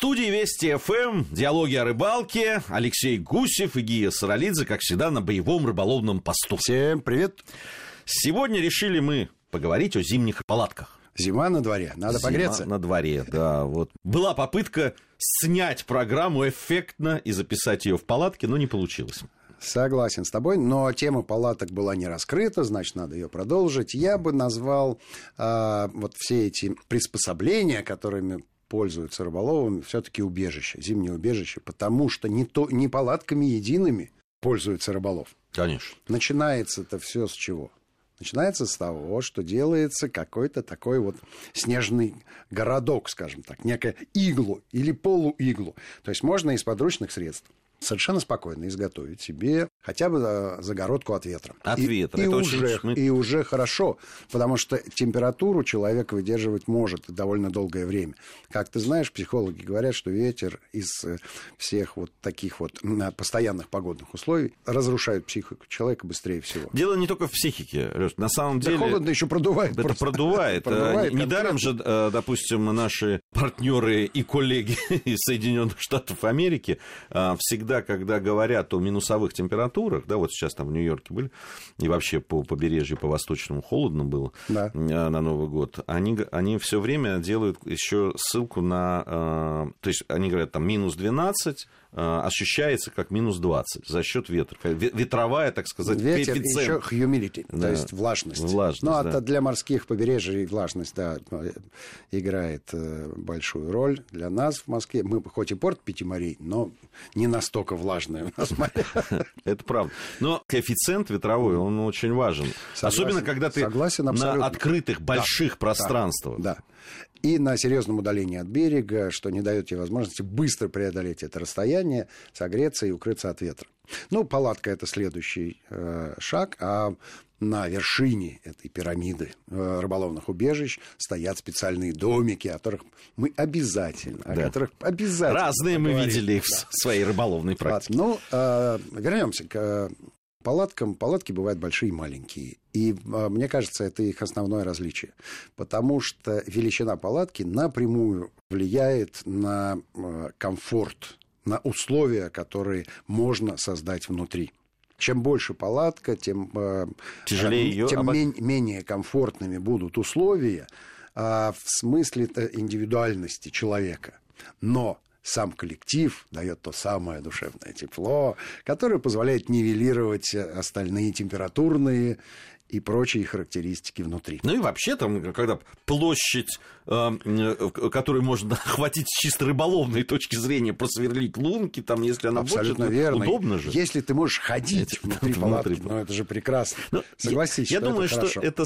студии Вести ФМ, диалоги о рыбалке, Алексей Гусев и Гия Саралидзе, как всегда, на боевом рыболовном посту. Всем привет. Сегодня решили мы поговорить о зимних палатках. Зима на дворе, надо Зима погреться. на дворе, да. Вот. Была попытка снять программу эффектно и записать ее в палатке, но не получилось. Согласен с тобой, но тема палаток была не раскрыта, значит, надо ее продолжить. Я бы назвал а, вот все эти приспособления, которыми пользуются рыболовами, все-таки убежище, зимнее убежище, потому что не, то, не палатками едиными пользуется рыболов. Конечно. Начинается это все с чего? Начинается с того, что делается какой-то такой вот снежный городок, скажем так, некое иглу или полуиглу. То есть можно из подручных средств совершенно спокойно изготовить себе хотя бы э, загородку от ветра. От и, ветра. И Это уже, очень... и уже хорошо, потому что температуру человек выдерживать может довольно долгое время. Как ты знаешь, психологи говорят, что ветер из э, всех вот таких вот постоянных погодных условий разрушает психику человека быстрее всего. Дело не только в психике, Лёш, на самом деле... Да холодно еще продувает. Это просто. продувает. продувает Недаром же, э, допустим, наши партнеры и коллеги из Соединенных Штатов Америки э, всегда всегда, когда говорят о минусовых температурах, да, вот сейчас там в Нью-Йорке были, и вообще по побережью, по восточному холодно было да. на Новый год, они, они все время делают еще ссылку на... То есть они говорят, там, минус 12, ощущается как минус 20 за счет ветра. Ветровая, так сказать, Ветер, коэффициент. еще humidity, да. то есть влажность. влажность ну, а да. для морских побережий влажность, да, играет большую роль. Для нас в Москве, мы хоть и порт пяти морей, но не настолько влажное у нас море. Это правда. Но коэффициент ветровой, он очень важен. Согласен, Особенно, когда ты согласен, на открытых больших пространствах. Да. И на серьезном удалении от берега, что не дает тебе возможности быстро преодолеть это расстояние, согреться и укрыться от ветра. Ну, палатка это следующий э, шаг, а на вершине этой пирамиды э, рыболовных убежищ стоят специальные домики, о которых мы обязательно, Да. о которых обязательно Разные мы поговорим. видели их Да. в своей рыболовной практике. Ну, э, вернемся к э, палаткам. Палатки бывают большие и маленькие. И э, мне кажется, это их основное различие. Потому что величина палатки напрямую влияет на э, комфорт, на условия, которые можно создать внутри. Чем больше палатка, тем, э, Тяжелее её тем обо- мен- менее комфортными будут условия а, в смысле индивидуальности человека. Но сам коллектив дает то самое душевное тепло, которое позволяет нивелировать остальные температурные и прочие характеристики внутри. Ну и вообще там, когда площадь, э, э, которую можно охватить с чисто рыболовной точки зрения, просверлить лунки, там, если она Абсолютно больше, верно. удобно же. Если ты можешь ходить Эти- внутри внутри палатки, палатки. ну это же прекрасно. Ну, Согласись, я, я что думаю, это что это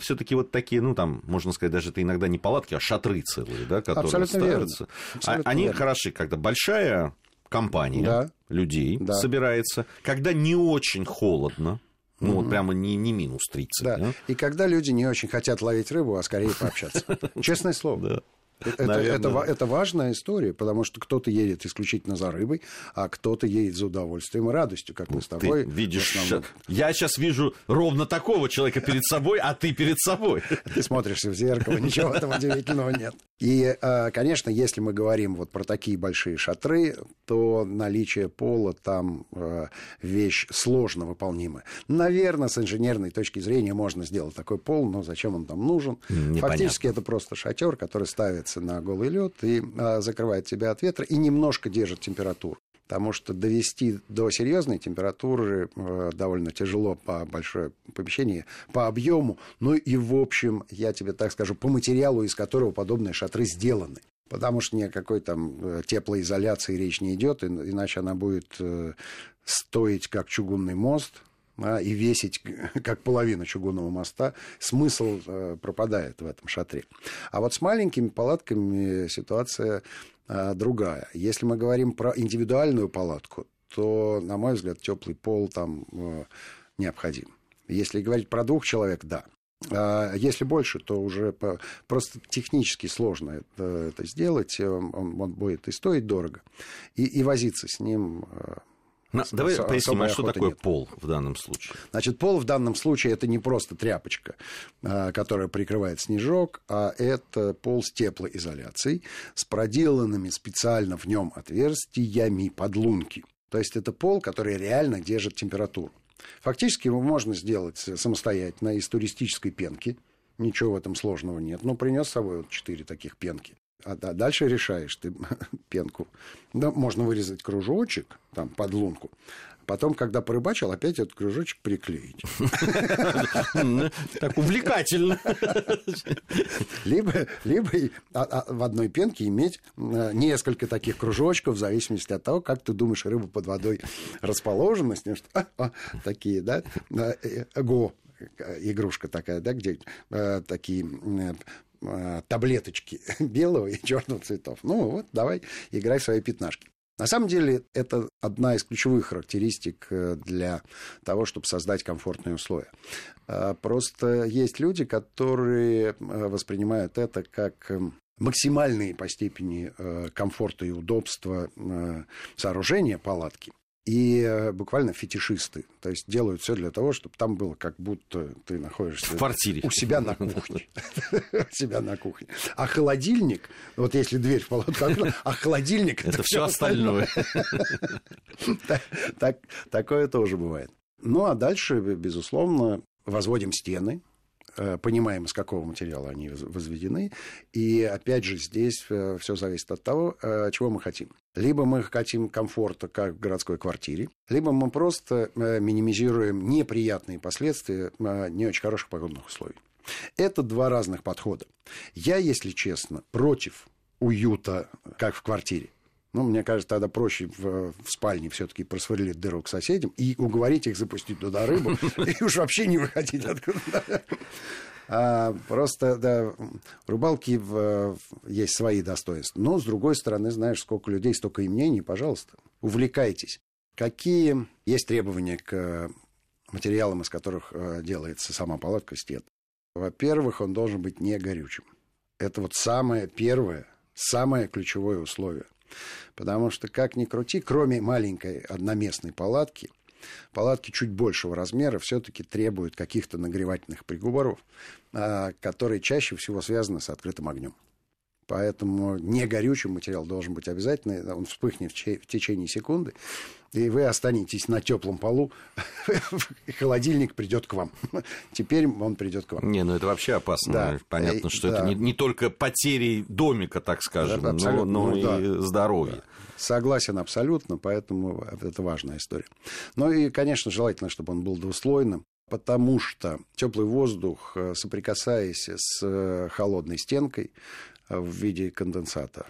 все-таки вот такие, ну там, можно сказать, даже это иногда не палатки, а шатры целые, да, которые Абсолютно верно. ставятся. А- Абсолютно Они верно. хороши, когда большая компания Да. людей Да. собирается, когда не очень холодно, ну вот прямо не, не минус 30. Да. да? И когда люди не очень хотят ловить рыбу, а скорее пообщаться. Честное слово. Да. Это, это, это важная история, потому что кто-то едет исключительно за рыбой, а кто-то едет за удовольствием и радостью, как мы с Ты тобой. видишь, в основном. я сейчас вижу ровно такого человека перед собой, а ты перед собой. Ты смотришься в зеркало, ничего этом удивительного нет. И, э, конечно, если мы говорим вот про такие большие шатры, то наличие пола там э, вещь сложно выполнимая. Наверное, с инженерной точки зрения можно сделать такой пол, но зачем он там нужен? Непонятно. Фактически это просто шатер, который ставится на голый лед и э, закрывает тебя от ветра и немножко держит температуру. Потому что довести до серьезной температуры э, довольно тяжело по большое помещение, по объему, ну и в общем, я тебе так скажу, по материалу, из которого подобные шатры сделаны. Потому что ни о какой там э, теплоизоляции речь не идет, иначе она будет э, стоить как чугунный мост, а, и весить как половина чугунного моста, смысл э, пропадает в этом шатре. А вот с маленькими палатками ситуация э, другая. Если мы говорим про индивидуальную палатку, то, на мой взгляд, теплый пол там э, необходим. Если говорить про двух человек, да. А если больше, то уже просто технически сложно это, это сделать. Он- он будет и стоить дорого, и, и возиться с ним э, На, давай поясним, а что такое нет. пол в данном случае? Значит, пол в данном случае это не просто тряпочка, а, которая прикрывает снежок, а это пол с теплоизоляцией, с проделанными специально в нем отверстиями подлунки. То есть это пол, который реально держит температуру. Фактически его можно сделать самостоятельно из туристической пенки. Ничего в этом сложного нет. Но принес с собой вот четыре таких пенки. А дальше решаешь ты пенку. Да, можно вырезать кружочек, там, под лунку. Потом, когда порыбачил, опять этот кружочек приклеить. Так увлекательно. Либо, либо а, а, в одной пенке иметь э, несколько таких кружочков, в зависимости от того, как ты думаешь, рыба под водой расположена. С ним, что, а, такие, да, э, э, го, игрушка такая, да, где э, такие э, таблеточки белого и черного цветов. Ну вот, давай, играй в свои пятнашки. На самом деле, это одна из ключевых характеристик э, для того, чтобы создать комфортные условия. Э, просто есть люди, которые воспринимают это как максимальные по степени комфорта и удобства сооружения палатки и э, буквально фетишисты. То есть делают все для того, чтобы там было как будто ты находишься в квартире. у себя на кухне. У себя на кухне. А холодильник, вот если дверь в палатку а холодильник это все остальное. Такое тоже бывает. Ну, а дальше, безусловно, возводим стены, понимаем, из какого материала они возведены. И опять же, здесь э, все зависит от того, э, чего мы хотим. Либо мы хотим комфорта, как в городской квартире, либо мы просто минимизируем неприятные последствия не очень хороших погодных условий. Это два разных подхода. Я, если честно, против уюта, как в квартире. Ну, мне кажется, тогда проще в, в спальне все-таки просверлить дыру к соседям и уговорить их запустить туда рыбу, и уж вообще не выходить откуда. А, просто, да, рыбалки в, есть свои достоинства. Но, с другой стороны, знаешь, сколько людей, столько и мнений, пожалуйста, увлекайтесь. Какие есть требования к материалам, из которых э, делается сама палатка стен? Во-первых, он должен быть не горючим. Это вот самое первое, самое ключевое условие – Потому что, как ни крути, кроме маленькой одноместной палатки, палатки чуть большего размера все-таки требуют каких-то нагревательных приборов, а, которые чаще всего связаны с открытым огнем. Поэтому не горючий материал должен быть обязательно, он вспыхнет в течение секунды, и вы останетесь на теплом полу, холодильник придет к вам. Теперь он придет к вам. Не, ну это вообще опасно. Да. Понятно, и, что да. это не, не только потери домика, так скажем, да, но, но ну, и да. здоровье. Да. Согласен абсолютно, поэтому это важная история. Ну и, конечно, желательно, чтобы он был двуслойным потому что теплый воздух, э, соприкасаясь с э, холодной стенкой э, в виде конденсата,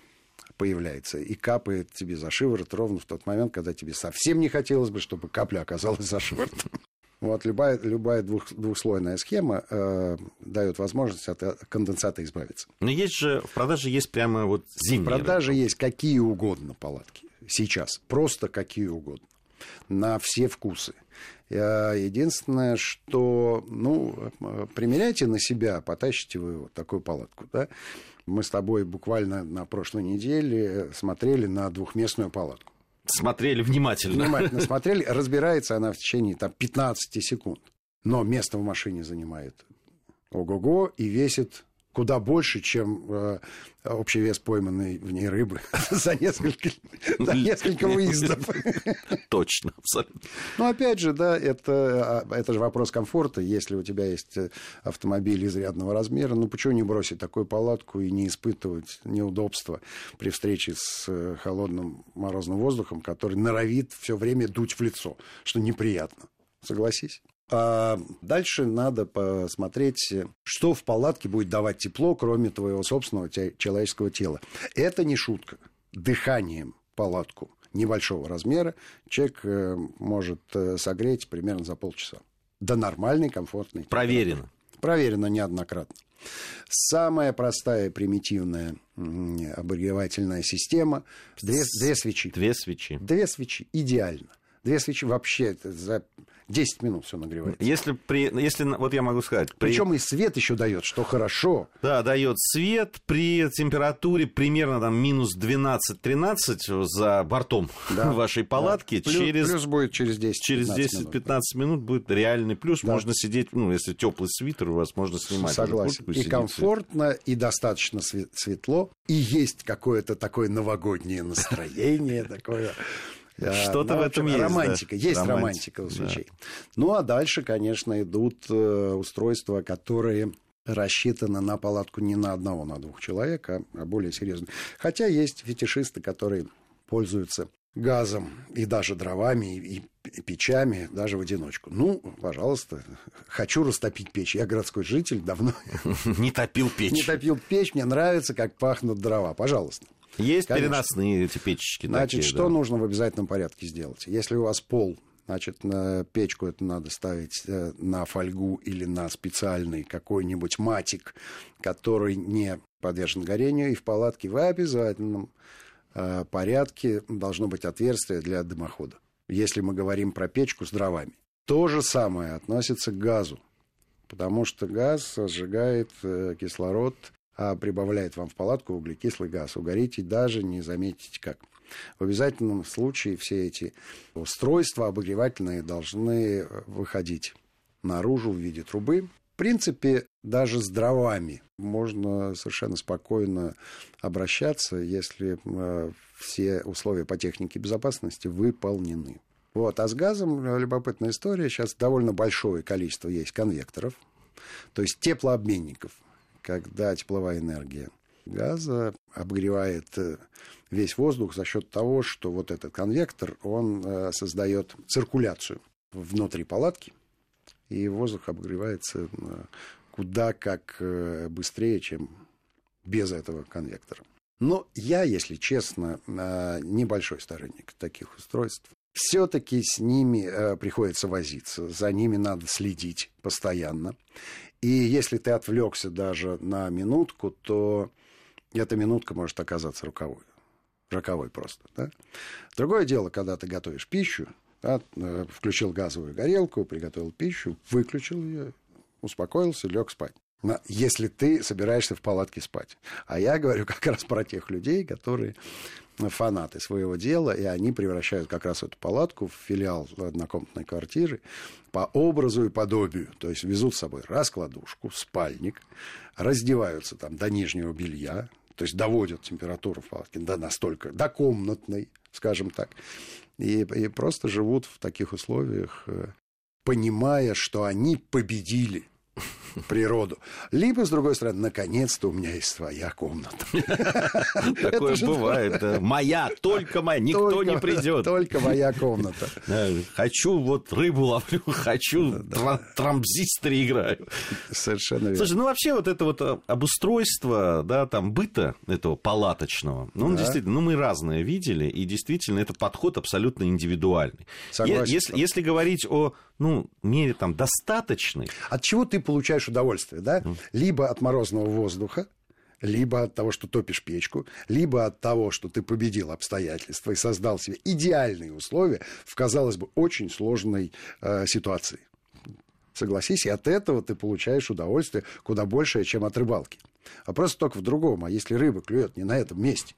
появляется и капает тебе за шиворот ровно в тот момент, когда тебе совсем не хотелось бы, чтобы капля оказалась за шиворотом. Вот любая, любая двух, двухслойная схема э, дает возможность от конденсата избавиться. Но есть же, в продаже есть прямо вот зимние. В продаже есть какие угодно палатки сейчас, просто какие угодно, на все вкусы. Единственное, что, ну, примеряйте на себя, потащите вы вот такую палатку, да, мы с тобой буквально на прошлой неделе смотрели на двухместную палатку. Смотрели внимательно. Внимательно смотрели. Разбирается она в течение там, 15 секунд. Но место в машине занимает ого-го и весит куда больше, чем э, общий вес пойманной в ней рыбы за несколько, за несколько выездов. Точно, абсолютно. Ну, опять же, да, это, а, это же вопрос комфорта. Если у тебя есть э, автомобиль изрядного размера, ну, почему не бросить такую палатку и не испытывать неудобства при встрече с э, холодным морозным воздухом, который норовит все время дуть в лицо, что неприятно. Согласись? А дальше надо посмотреть, что в палатке будет давать тепло, кроме твоего собственного человеческого тела. Это не шутка. Дыханием палатку небольшого размера человек э, может э, согреть примерно за полчаса. До нормальной, комфортной. Проверено. Проверено неоднократно. Самая простая, примитивная обогревательная система. Две, две свечи. Две свечи. Две свечи. Идеально. Две свечи вообще за 10 минут все нагревается. Если, при, если, вот я могу сказать... При... Причем и свет еще дает, что хорошо. Да, дает свет при температуре примерно там минус 12-13 за бортом да, вашей палатки. Да. Плюс, через, плюс будет через 10-15 Через 10-15 минут, минут будет реальный плюс. Да. Можно сидеть, ну, если теплый свитер у вас, можно снимать. Согласен. И комфортно, и достаточно светло, и есть какое-то такое новогоднее настроение такое. Что-то в этом есть. Романтика. Есть романтика, у свечей. Ну, а дальше, конечно, идут э, устройства, которые рассчитаны на палатку не на одного, на двух человек, а, а более серьезно. Хотя есть фетишисты, которые пользуются газом и даже дровами и печами даже в одиночку. Ну, пожалуйста, хочу растопить печь. Я городской житель, давно не топил печь. Не топил печь, мне нравится, как пахнут дрова. Пожалуйста. Есть Конечно. переносные эти печечки. Значит, такие, что да. нужно в обязательном порядке сделать? Если у вас пол Значит, на печку это надо ставить э, на фольгу или на специальный какой-нибудь матик, который не подвержен горению. И в палатке в обязательном э, порядке должно быть отверстие для дымохода. Если мы говорим про печку с дровами. То же самое относится к газу. Потому что газ сжигает э, кислород прибавляет вам в палатку углекислый газ. Угорите, даже не заметите как. В обязательном случае все эти устройства обогревательные должны выходить наружу в виде трубы. В принципе, даже с дровами можно совершенно спокойно обращаться, если э, все условия по технике безопасности выполнены. Вот. А с газом э, любопытная история. Сейчас довольно большое количество есть конвекторов, то есть теплообменников – когда тепловая энергия газа обогревает э, весь воздух за счет того, что вот этот конвектор, он э, создает циркуляцию внутри палатки, и воздух обогревается э, куда как быстрее, чем без этого конвектора. Но я, если честно, небольшой сторонник таких устройств. Все-таки с ними приходится возиться, за ними надо следить постоянно. И если ты отвлекся даже на минутку, то эта минутка может оказаться роковой. Роковой просто. Да? Другое дело, когда ты готовишь пищу, да, э, включил газовую горелку, приготовил пищу, выключил ее, успокоился, лег спать если ты собираешься в палатке спать. А я говорю как раз про тех людей, которые фанаты своего дела, и они превращают как раз эту палатку в филиал однокомнатной квартиры по образу и подобию. То есть везут с собой раскладушку, спальник, раздеваются там до нижнего белья, то есть доводят температуру в палатке до настолько, до комнатной, скажем так, и, и просто живут в таких условиях, э, понимая, что они победили природу. Либо, с другой стороны, наконец-то у меня есть своя комната. Такое бывает. Моя, только моя, никто не придет. Только моя комната. Хочу вот рыбу ловлю, хочу трамзисторы играю. Совершенно верно. Слушай, ну вообще вот это вот а, обустройство, да, там быта этого палаточного, ну действительно, ну мы разное видели, и действительно это подход абсолютно индивидуальный. Согласен. Если говорить о, ну, мере там достаточной. От чего ты получаешь удовольствие, да? Либо от морозного воздуха, либо от того, что топишь печку, либо от того, что ты победил обстоятельства и создал себе идеальные условия в, казалось бы, очень сложной э, ситуации. Согласись, и от этого ты получаешь удовольствие куда большее, чем от рыбалки. А просто только в другом. А если рыба клюет не на этом месте,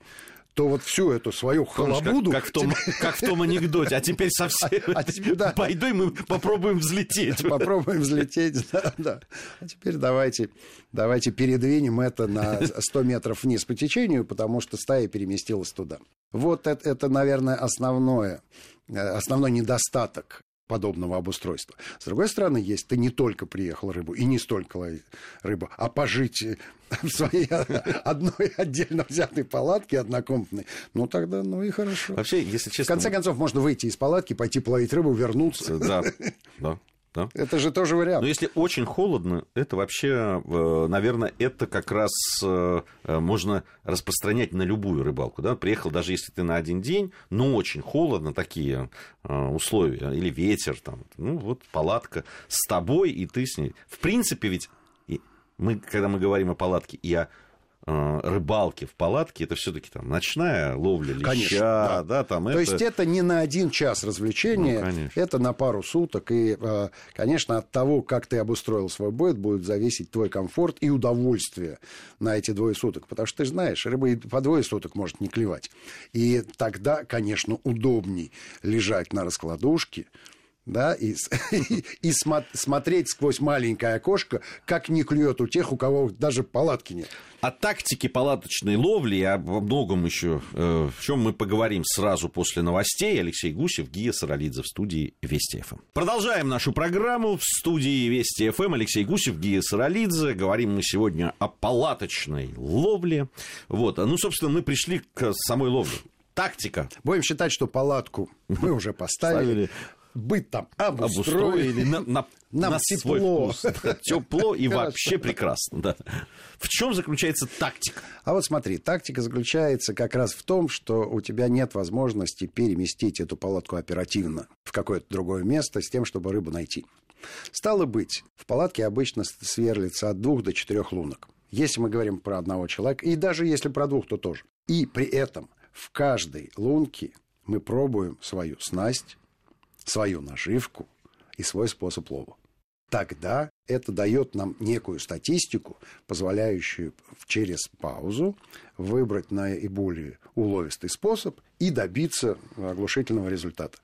то вот всю эту свою халабуду... Как, как, в, том, как в том анекдоте, а теперь совсем... А, а теперь, да. Пойду, и мы попробуем взлететь. Попробуем взлететь, да, да. А теперь давайте, давайте передвинем это на 100 метров вниз по течению, потому что стая переместилась туда. Вот это, это наверное, основное, э, основной недостаток подобного обустройства. С другой стороны, есть ты не только приехал рыбу и не столько ловить рыбу, а пожить в своей одной отдельно взятой палатке однокомнатной, ну тогда, ну и хорошо. Вообще, если честно... В конце концов, можно выйти из палатки, пойти половить рыбу, вернуться. Да, да. Да? Это же тоже вариант. Но если очень холодно, это вообще, э, наверное, это как раз э, э, можно распространять на любую рыбалку. Да? Приехал, даже если ты на один день, но очень холодно, такие условия, или ветер, там, ну вот палатка с тобой, и ты с ней. В принципе, ведь мы, когда мы говорим о палатке и о рыбалки в палатке, это все-таки там ночная ловля леща, Конечно, да. да, там То это... есть это не на один час развлечения, Ну, конечно. это на пару суток. И, э, конечно, от того, как ты обустроил свой быт, будет зависеть твой комфорт и удовольствие на эти двое суток. Потому что ты знаешь, рыба и по двое суток может не клевать. И тогда, конечно, удобней лежать на раскладушке, да, и, и, и смо- смотреть сквозь маленькое окошко, как не клюет у тех, у кого даже палатки нет. О тактике палаточной ловли и обо многом еще, э, в чем мы поговорим сразу после новостей. Алексей Гусев, Гия Саралидзе в студии Вести ФМ. Продолжаем нашу программу в студии Вести ФМ. Алексей Гусев, Гия Саралидзе. Говорим мы сегодня о палаточной ловле. Вот. Ну, собственно, мы пришли к самой ловле. Тактика. Будем считать, что палатку мы уже поставили. Быт там обустроили. обустроили на, на- Нам на свой тепло. вкус. Да, Тепло и вообще прекрасно. Да. В чем заключается тактика? А вот смотри, тактика заключается как раз в том, что у тебя нет возможности переместить эту палатку оперативно в какое-то другое место с тем, чтобы рыбу найти. Стало быть, в палатке обычно сверлится от двух до четырех лунок. Если мы говорим про одного человека, и даже если про двух, то тоже. И при этом в каждой лунке мы пробуем свою снасть, свою наживку и свой способ лова. Тогда это дает нам некую статистику, позволяющую через паузу выбрать наиболее уловистый способ и добиться оглушительного результата.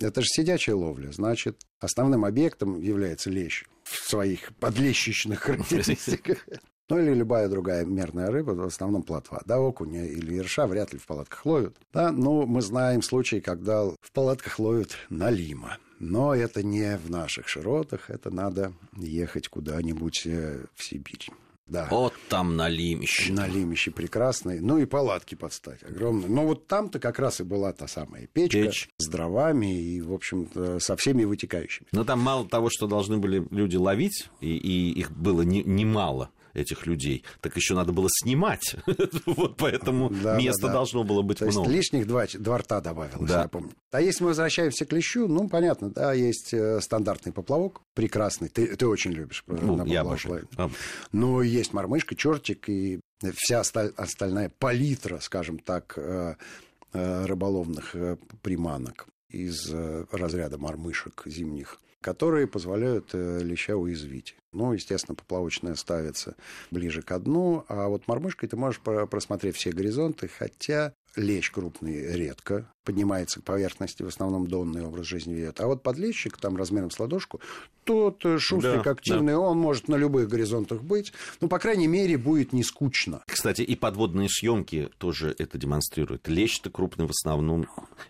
Это же сидячая ловля, значит, основным объектом является лещ в своих подлещичных характеристиках. Ну или любая другая мерная рыба, в основном плотва. Да, окуня или ерша вряд ли в палатках ловят. Да, ну, мы знаем случаи, когда в палатках ловят налима. Но это не в наших широтах, это надо ехать куда-нибудь э, в Сибирь. Да. Вот там налимище. Налимище прекрасные. Ну и палатки подстать огромные. Но вот там-то как раз и была та самая печка Печь. с дровами и, в общем со всеми вытекающими. Но там мало того, что должны были люди ловить, и, и их было не- немало, этих людей, так еще надо было снимать. Вот поэтому Да, места да, должно было быть То есть много. лишних два, два рта добавилось, Да. я помню. А если мы возвращаемся к лещу, ну, понятно, да, есть э, стандартный поплавок, прекрасный. Ты, ты очень любишь э, Ну, на я обожаю. Но есть мормышка, чертик и вся осталь- остальная палитра, скажем так, э, рыболовных приманок из э, разряда мормышек зимних, которые позволяют э, леща уязвить. Ну, естественно, поплавочная ставится ближе к дну, а вот мормышкой ты можешь про- просмотреть все горизонты, хотя лещ крупный редко поднимается к поверхности, в основном донный образ жизни ведет. А вот подлещик, там размером с ладошку, тот э, шустрик Да, активный, он может на любых горизонтах быть. Ну, по крайней мере, будет не скучно. Кстати, и подводные съемки тоже это демонстрируют. Лещ-то крупный в основном,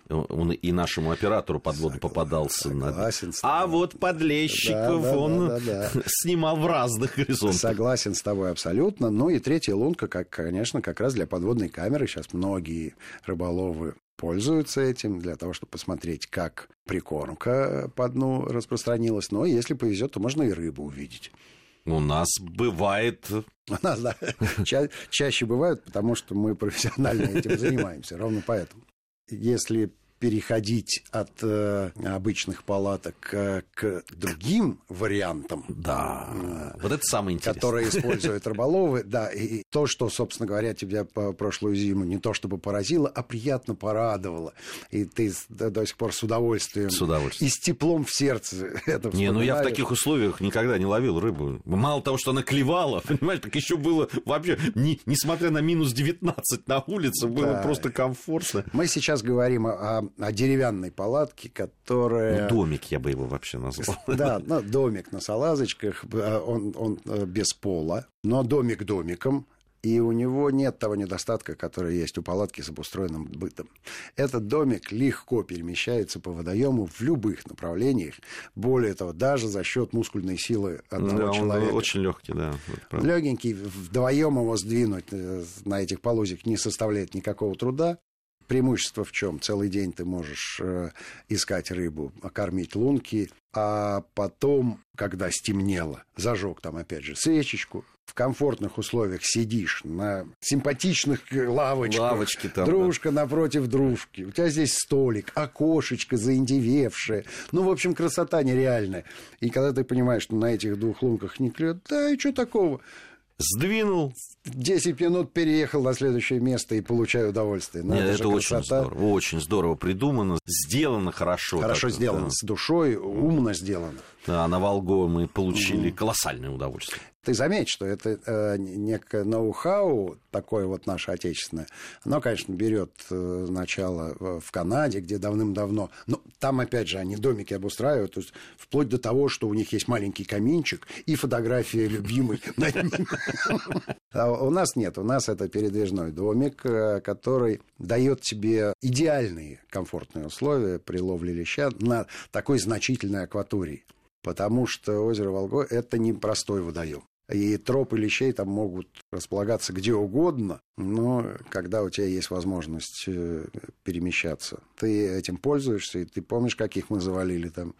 он и нашему оператору подводу попадался. на- Согласен с А вот подлещиков Да, да, он да, да, снимал в разных горизонтах. Согласен с тобой абсолютно. Ну и третья лунка, как, конечно, как раз для подводной камеры. Сейчас многие рыболовы пользуются этим для того, чтобы посмотреть, как прикормка по дну распространилась. Но если повезет, то можно и рыбу увидеть. У нас бывает У нас, да, ча- чаще бывают, потому что мы профессионально этим занимаемся. Ровно поэтому. Если переходить от э, обычных палаток э, к другим вариантам, Да, вот это самое интересное. которые используют рыболовы, да, и то, что, собственно говоря, тебя по прошлую зиму не то чтобы поразило, а приятно порадовало, и ты до, сих пор с удовольствием, С удовольствием. и с теплом в сердце это Не, ну я в таких условиях никогда не ловил рыбу. Мало того, что она клевала, понимаешь, так еще было вообще, не- несмотря на минус 19 на улице, было Да. просто комфортно. Мы сейчас говорим о, о деревянной палатке, которая... Ну, домик я бы его вообще назвал. Да, ну, домик на салазочках, э, он, он э, без пола, но домик домиком, и у него нет того недостатка, который есть у палатки с обустроенным бытом. Этот домик легко перемещается по водоему в любых направлениях. Более того, даже за счет мускульной силы одного Да, он человека. очень легкий, да. Легенький, вдвоем его сдвинуть э, на этих полозьях не составляет никакого труда. Преимущество в чем? Целый день ты можешь э, искать рыбу, кормить лунки, а потом, когда стемнело, зажег там опять же свечечку, в комфортных условиях сидишь на симпатичных э, лавочках, Лавочки там, дружка напротив дружки, у тебя здесь столик, окошечко заиндевевшее, ну, в общем, красота нереальная. И когда ты понимаешь, что на этих двух лунках не клюет, да и что такого? Сдвинул. 10 минут переехал на следующее место и получаю удовольствие. Ну, Нет, это, это очень здорово. Очень здорово придумано. Сделано хорошо. Хорошо так, сделано, да. с душой, умно сделано. Да, на Волго мы получили колоссальное удовольствие. Ты заметь, что это э, некое ноу-хау, такое вот наше отечественное, оно, конечно, берет э, начало в Канаде, где давным-давно, но там, опять же, они домики обустраивают, то есть вплоть до того, что у них есть маленький каминчик и фотография любимой А у нас нет, у нас это передвижной домик, э, который дает тебе идеальные комфортные условия при ловле леща на такой значительной акватории. Потому что озеро Волго – это не простой водоем. И тропы лещей там могут располагаться где угодно, но когда у тебя есть возможность э, перемещаться, ты этим пользуешься, и ты помнишь, каких мы завалили там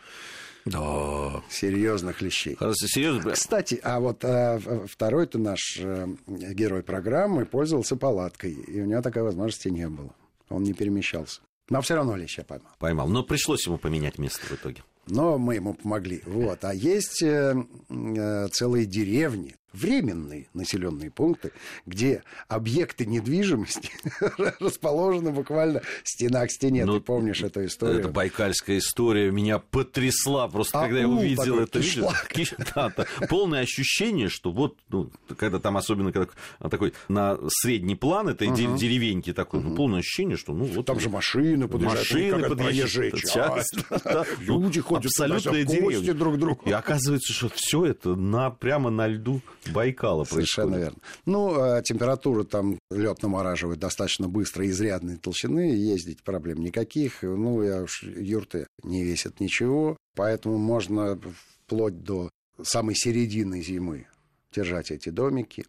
да. серьезных лещей. Хорошо, серьезно. Кстати, а вот а, второй-то наш а, герой программы пользовался палаткой, и у него такой возможности не было. Он не перемещался. Но все равно леща поймал. Поймал. Но пришлось ему поменять место в итоге но мы ему помогли. Вот. А есть э, э, целые деревни, временные населенные пункты, где объекты недвижимости расположены буквально стена к стене. Ну, Ты помнишь эту историю? Это байкальская история меня потрясла просто, а когда я увидел это. Да, да, полное ощущение, что вот, ну, когда там особенно когда такой на средний план этой деревеньки такой, ну, полное ощущение, что ну вот... Там же машины подъезжают. Машины подъезжают. Люди ходят абсолютная деревня. друг другу. И оказывается, что все это на, прямо на льду Байкала Совершенно верно. Ну, а температура там лед намораживает достаточно быстро, изрядной толщины, ездить проблем никаких. Ну, я уж юрты не весят ничего, поэтому можно вплоть до самой середины зимы держать эти домики.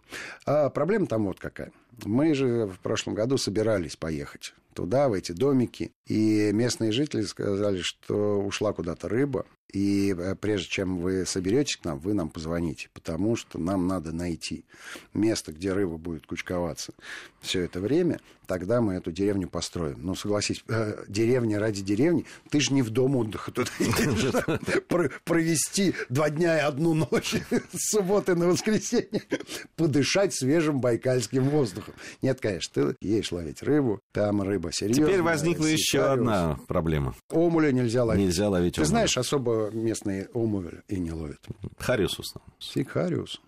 А проблема там вот какая. Мы же в прошлом году собирались поехать туда, в эти домики, и местные жители сказали, что ушла куда-то рыба, и э, прежде чем вы соберетесь к нам, вы нам позвоните, потому что нам надо найти место, где рыба будет кучковаться все это время, тогда мы эту деревню построим. Ну, согласись, э, деревня ради деревни, ты же не в дом отдыха тут провести два дня и одну ночь с субботы на воскресенье, подышать свежим байкальским воздухом. Нет, конечно, ты едешь ловить рыбу, там рыба серьезная. Теперь возникла еще одна проблема. Омуля нельзя ловить. Нельзя ловить Ты знаешь, особо местные омуль и не ловят. Хариус в основном. Сикариус.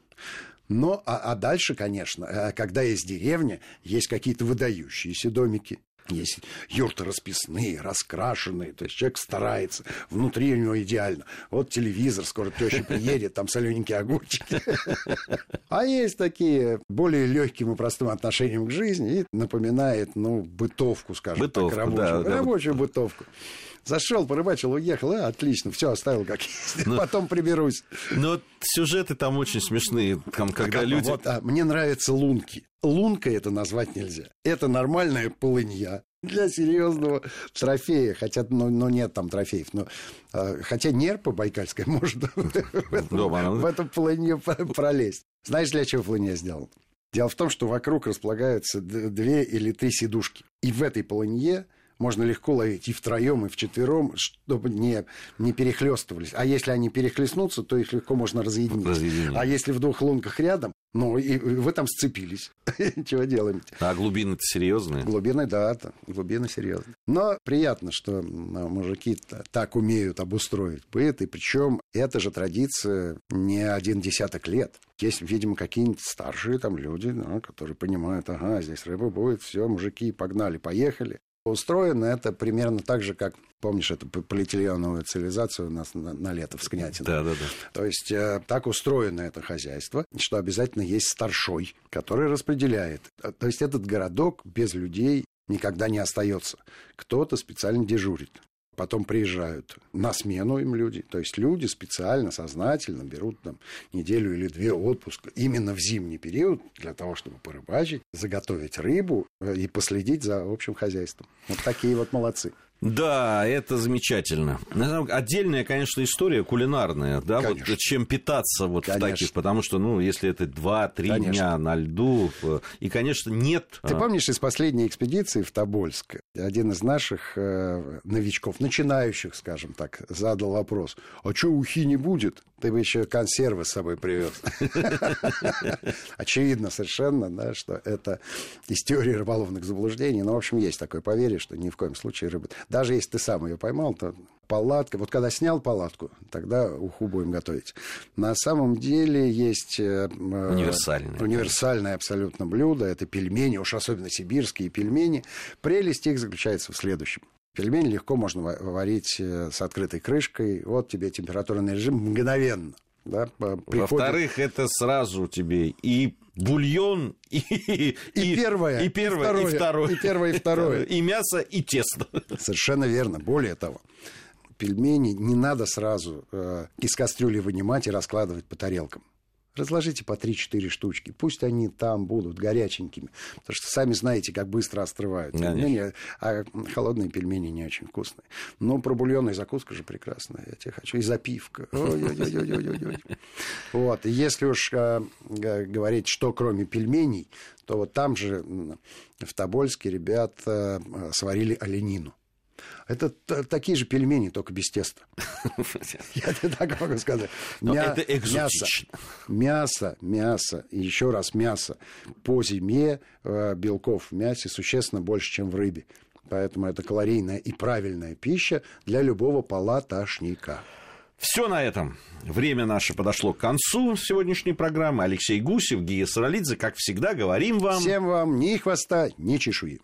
Но, а, а дальше, конечно, э, когда есть деревня, есть какие-то выдающиеся домики. Есть юрты расписные, раскрашенные, то есть человек старается, внутри у него идеально. Вот телевизор, скоро теща приедет, там солененькие огурчики. А есть такие более легким и простым отношением к жизни и напоминает, ну, бытовку, скажем бытовку, так, рабочую, да, рабочую да. бытовку. Зашел, порыбачил, уехал, а, отлично, все, оставил как есть, но, ну, потом приберусь. Но сюжеты там очень смешные, там, когда а, люди... Вот, а, мне нравятся лунки. Лункой это назвать нельзя. Это нормальная полынья для серьезного трофея. Хотя, ну, ну нет там трофеев. Но, э, хотя нерпа байкальская может в эту полынью пролезть. Знаешь, для чего полынья сделал? Дело в том, что вокруг располагаются две или три сидушки. И в этой полынье можно легко ловить и втроем, и вчетвером, чтобы не, не перехлестывались. А если они перехлестнутся, то их легко можно разъединить. Разъединить. А если в двух лунках рядом, ну, и вы там сцепились. Чего делаем? А глубины-то серьезные? Глубины, да, глубины серьезные. Но приятно, что мужики так умеют обустроить быт, и причем эта же традиция не один десяток лет. Есть, видимо, какие-нибудь старшие там люди, ну, которые понимают, ага, здесь рыба будет, все, мужики, погнали, поехали. Устроено это примерно так же, как, помнишь, эту полиэтиленовую цивилизацию у нас на, на лето в Скнятино. Да, да, да. То есть э, так устроено это хозяйство, что обязательно есть старшой, который распределяет. Э, то есть этот городок без людей никогда не остается. Кто-то специально дежурит. Потом приезжают на смену им люди. То есть люди специально, сознательно берут там неделю или две отпуска именно в зимний период для того, чтобы порыбачить, заготовить рыбу э, и последить за общим хозяйством. Вот такие вот молодцы. Да, это замечательно. Отдельная, конечно, история кулинарная, да, конечно. вот чем питаться вот конечно. в таких, потому что, ну, если это 2-3 дня на льду, э, и, конечно, нет... Ты а помнишь из последней экспедиции в Тобольск, один из наших э, новичков, начинающих, скажем так, задал вопрос, а что ухи не будет? Ты бы еще консервы с собой привез. Очевидно совершенно, да, что это из теории рыболовных заблуждений. Но, в общем, есть такое поверье, что ни в коем случае рыба... Даже если ты сам ее поймал, то палатка... Вот когда снял палатку, тогда уху будем готовить. На самом деле есть... Э, универсальное. Универсальное абсолютно блюдо. Это пельмени, уж особенно сибирские пельмени. Прелесть их заключается в следующем. Пельмени легко можно варить э, с открытой крышкой. Вот тебе температурный режим мгновенно. Да, приходит... Во-вторых, это сразу тебе и бульон, и, и, и первое, и, первое, и, второе, и второе. И первое, и второе. И мясо, и тесто. Совершенно верно. Более того, пельмени не надо сразу э, из кастрюли вынимать и раскладывать по тарелкам. Разложите по 3-4 штучки. Пусть они там будут горяченькими. Потому что сами знаете, как быстро остывают пельмени. А холодные пельмени не очень вкусные. Но про бульон и закуска же прекрасная. Я тебе хочу. И запивка. Вот. И если уж э, говорить, что кроме пельменей, то вот там же в Тобольске ребята э, сварили оленину. Это такие же пельмени, только без теста. Я тебе так могу сказать. это экзотично. Мясо, мясо, и еще раз мясо. По зиме э, белков в мясе существенно больше, чем в рыбе. Поэтому это калорийная и правильная пища для любого палаташника. Все на этом. Время наше подошло к концу сегодняшней программы. Алексей Гусев, Гия Саралидзе, как всегда, говорим вам... Всем вам ни хвоста, ни чешуи.